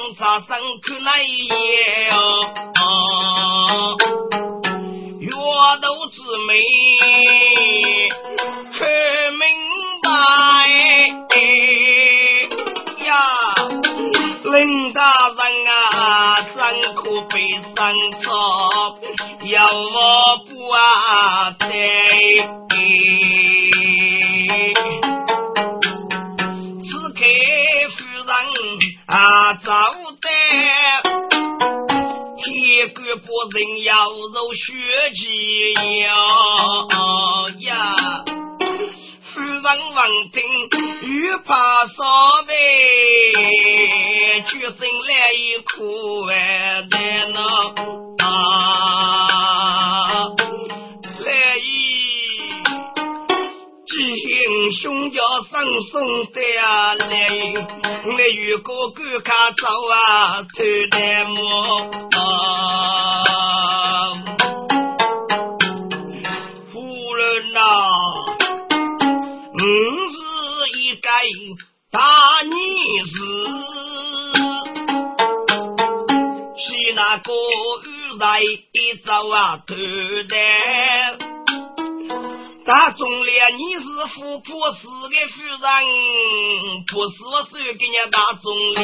大人茶生看那一眼哦，月都之美看明白呀，林大人啊，辛苦背上错，要我不啊对。不人要肉血鸡腰呀。夫人闻听，欲怕烧呗，决心来一苦万难呐啊，来一几行兄叫生送的啊来，来与哥哥看走啊，头戴帽啊，大女子，是那个雨来一早啊头的。大众了，你是富婆是个夫人，不是我手给你大众了。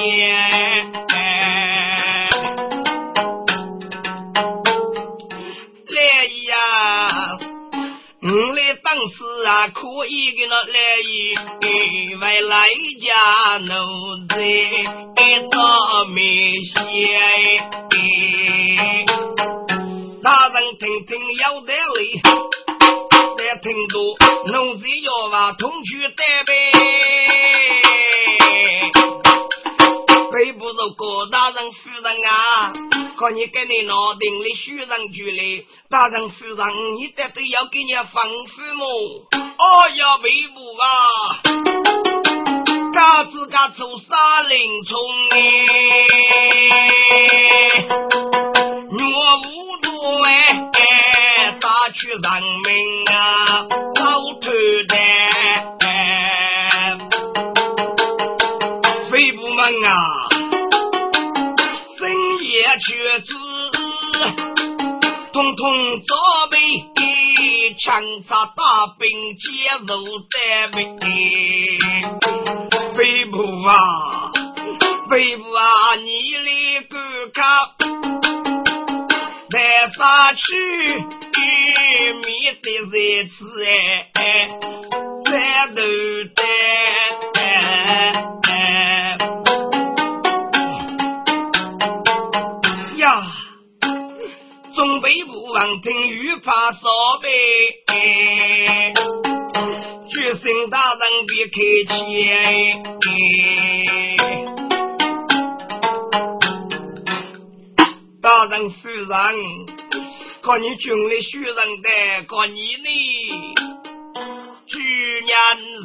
我来当时啊，可以给那来一位来家奴才一道没写。大人听听要得嘞，再听多奴才要把同去带呗。背不着郭大人夫人啊，可你跟你脑顶里虚人距离，大人夫人你得得要给你吩咐么？哦呀，背部啊，嘎子嘎走沙林冲哎，我无多哎，杀去人命啊，老头的。飞部门啊，夜却知，统统早被枪杀大兵接入单位。飞部啊，飞部啊，你来观看，来杀去面对在此哎，战斗北部王听雨怕烧呗，决心大人别客气。大人夫人，看你军里许人的，看你呢，去年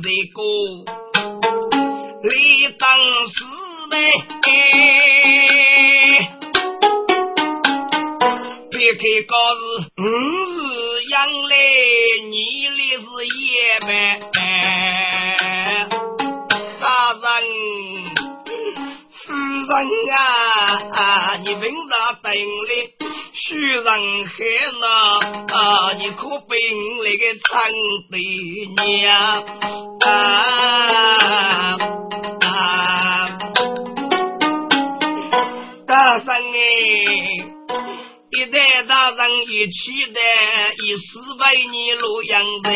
这个你当时呗。别开告示，我是杨来，你的是叶呗。大人，夫人啊，你凭啥等哩？虚人害呢？啊，你可被我那个长辈娘啊！人一起的，一四百年洛阳在，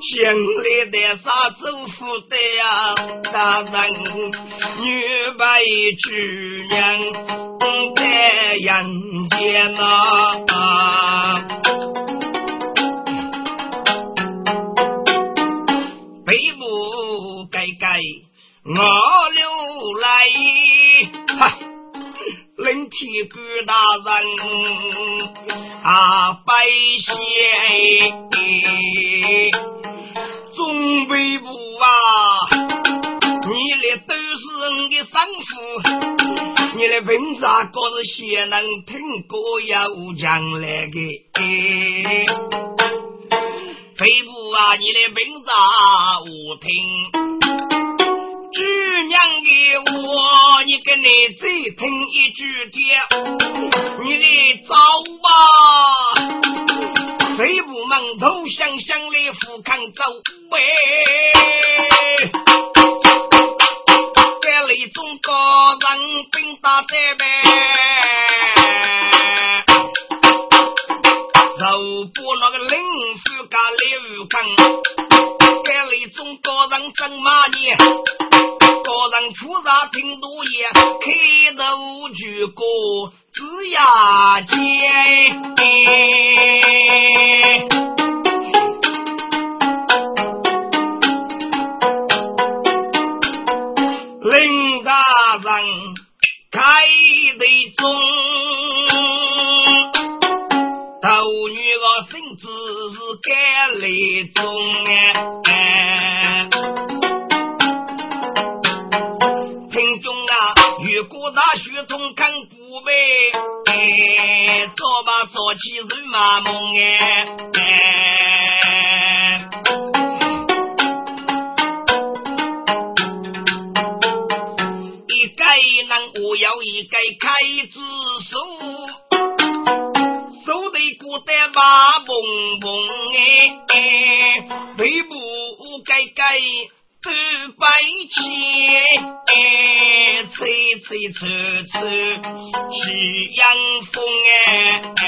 乡里的啥州府的呀？大人女白举娘在人间啊！北部改改我留来。哈，领提官大人啊，百姓总备部啊，你的都是我的生父，你的文章可是先能听过有将来的。飞部啊，你的文章我听。娘的我，你跟你再听一句的，你得走吧。飞不蒙头，想想的富康走呗。这里中国人兵打在呗，肉不那个领夫干刘康，这里中国人怎么呢？高人菩萨听多言，开头句歌子呀尖。林大人开的中，斗女个性子是该来中哎。古大学通看古呗，早把早起人马梦哎，一改能我要一改开支手，手得古代马蹦蹦哎，背部改改。都白起，吹吹吹吹，夕阳风哎，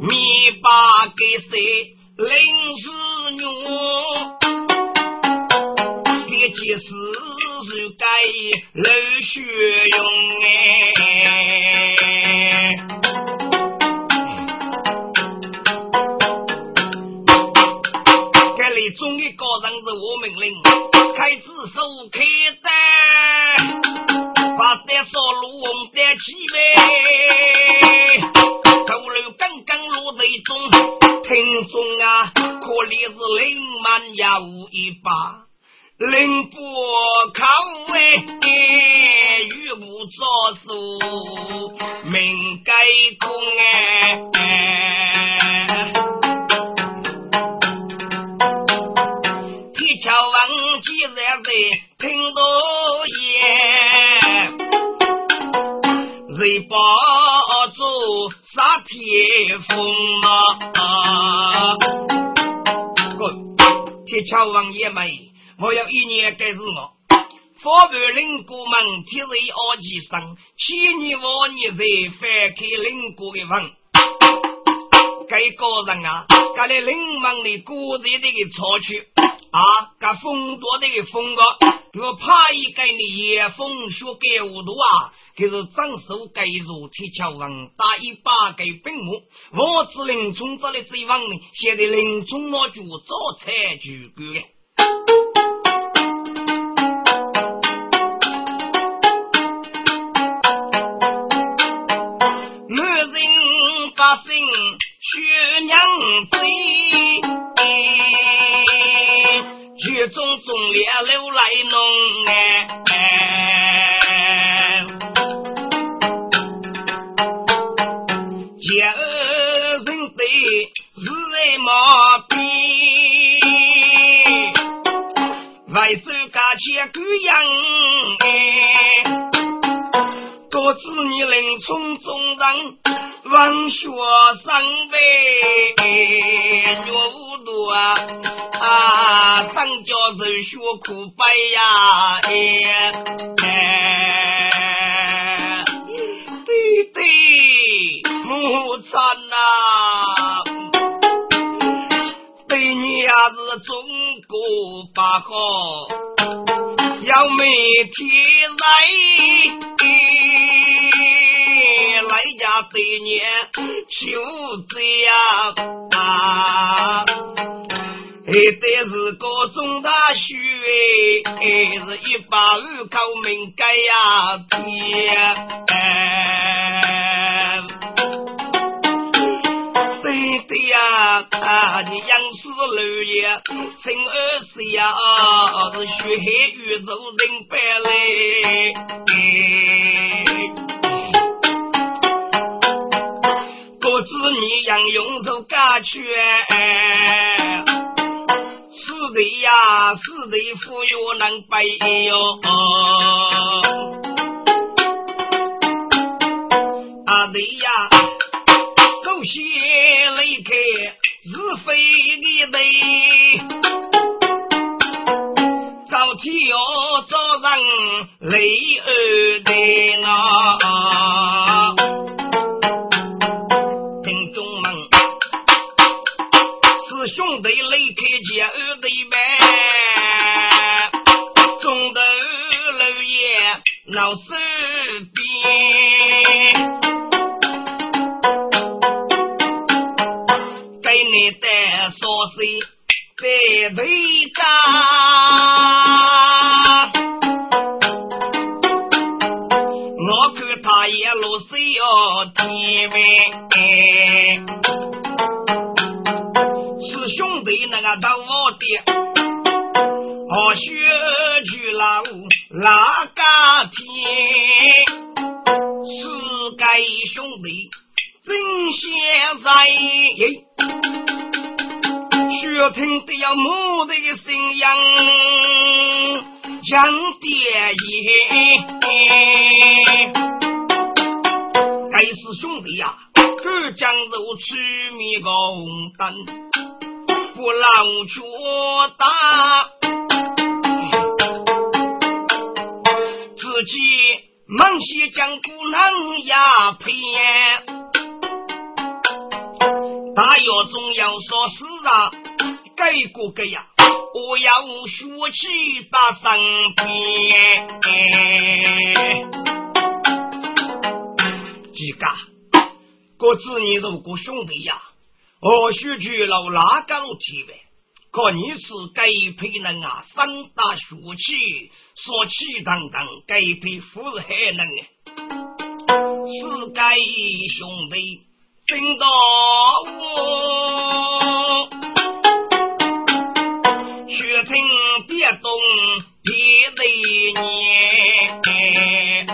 米八给谁临时用？这几时是该流血用哎。中一个人是我命令，手开单，把单扫路红单起呗。头路刚刚落在中，听中啊，可怜是林满呀无一把，林不靠哎，雨无着数，命该空哎。听到言，谁帮助杀铁风啊？铁桥王爷们，我要一年该是我。方便领国们提人二级生，千年五年才翻开领国的房。该个人啊，该来领门的古人的个草区。啊，噶风多的风个，我怕一给你夜风雪给无度啊！可是张手给如铁桥王打一把给本木，我只林冲这里这一王呢，现在林冲我就早才举官的。男人发生血娘子。雨中中烈流来弄哎，家人对日来毛病，外手家钱贵样哎。多子女临从中人，文学生呗，啊，当教授学苦白呀，哎哎，对对，母亲呐，对你也是中国不好。要每天来，来家对年求子呀啊，还得是个中大学，还是一百二口名该呀爹。谁的呀？你杨氏六爷，生二岁呀，是血海宇宙人白来。不知你杨用手干去。是的呀，是的，富裕能背哟。啊对呀，首先来看是非的对，早天要早上雷二对啊。爷闹事边。给你的说谁在对家？我看他也落水要天呗，是兄弟那个到我的，我学去老哪个天？是该兄弟。真现在，学听得要母的声音，像爹爷。该是兄弟呀，这江州取米个红灯，不让脚打，己忙些将不能呀骗。大药总要说是啊，改过改呀，我要学起打上边。几个，各子你如果兄弟呀，我学去老哪个路提呗？可你是该配人啊，三大学气，说起等等，该配富海能呢？是该兄弟。听到我，学听别动别的念，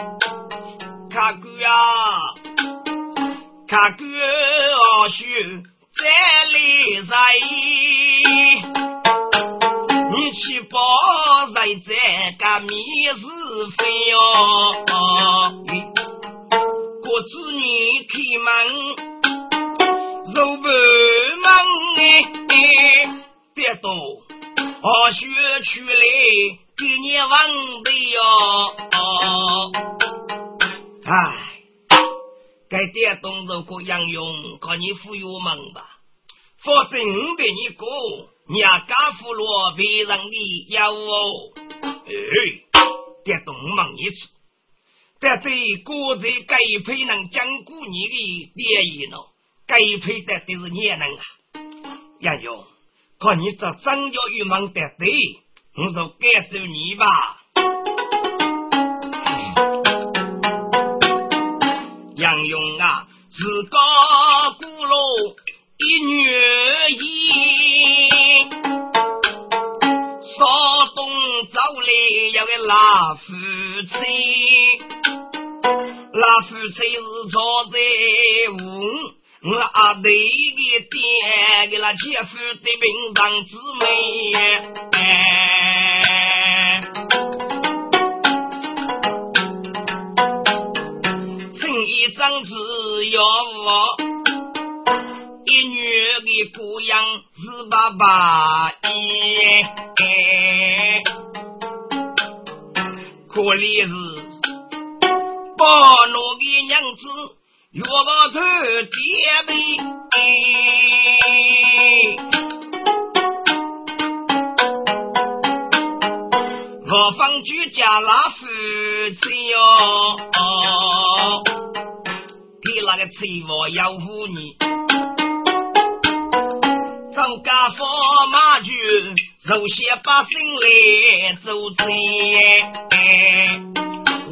看哥呀，看哥啊，学在里在，你去包在这个米是非哟，国子女开门。走不忙哎，别动，我学去嘞，给你忘的哟。哎，该点动作个杨勇，看你忽悠忙吧。否则我给你过，你也敢俘虏别人的妖哦。哎，点动忙一次，但这国贼该配能讲古你的电影了。该配的都是年人啊，杨勇，看你这张家玉忙得对，我就感受你吧。杨勇啊，自个古老一女一，少东走来要个老夫妻，老夫妻是坐在屋。我阿弟的爹给那姐夫的名堂姊妹，成一张纸要我的姑娘是爸爸，可怜是把那个娘子。岳王头爹妹，我方居家拉夫妻哟，给那个财王要护你，早上家佛马驹，肉些百姓来走贼。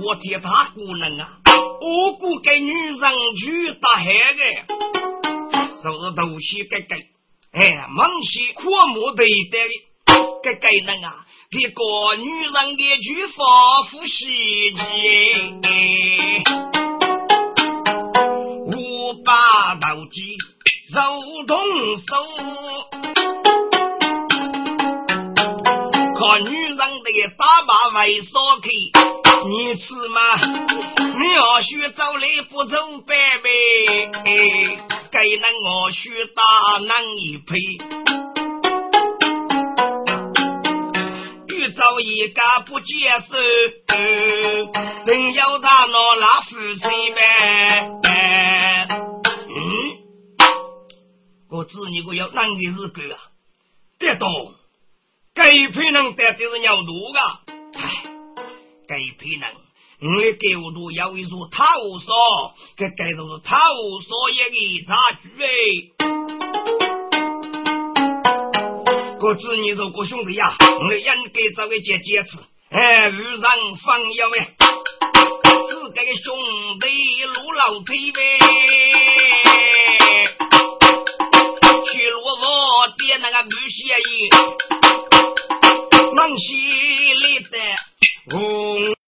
我替他姑娘啊，我姑给女人去打海的，就是头西给给，哎，忙西阔木对待的，给给人啊，这个女人的句发夫喜节，五把刀戟手动手。看女人的打把为所去，你吃嘛？你要学走来不走白白，给那我学打难一配。遇着一个不接受，人要他拿那夫妻呗。我知你个要难的日子啊，得懂。该批人得就是尿毒个，唉，该批人，我的狗肚有一座套所，这该就是套所一个差距哎。我知你说个兄弟呀，我应该找个姐姐吃，哎，遇上放药哎，是这个兄弟路老腿呗，我的那个女鞋衣。忙西里的，我。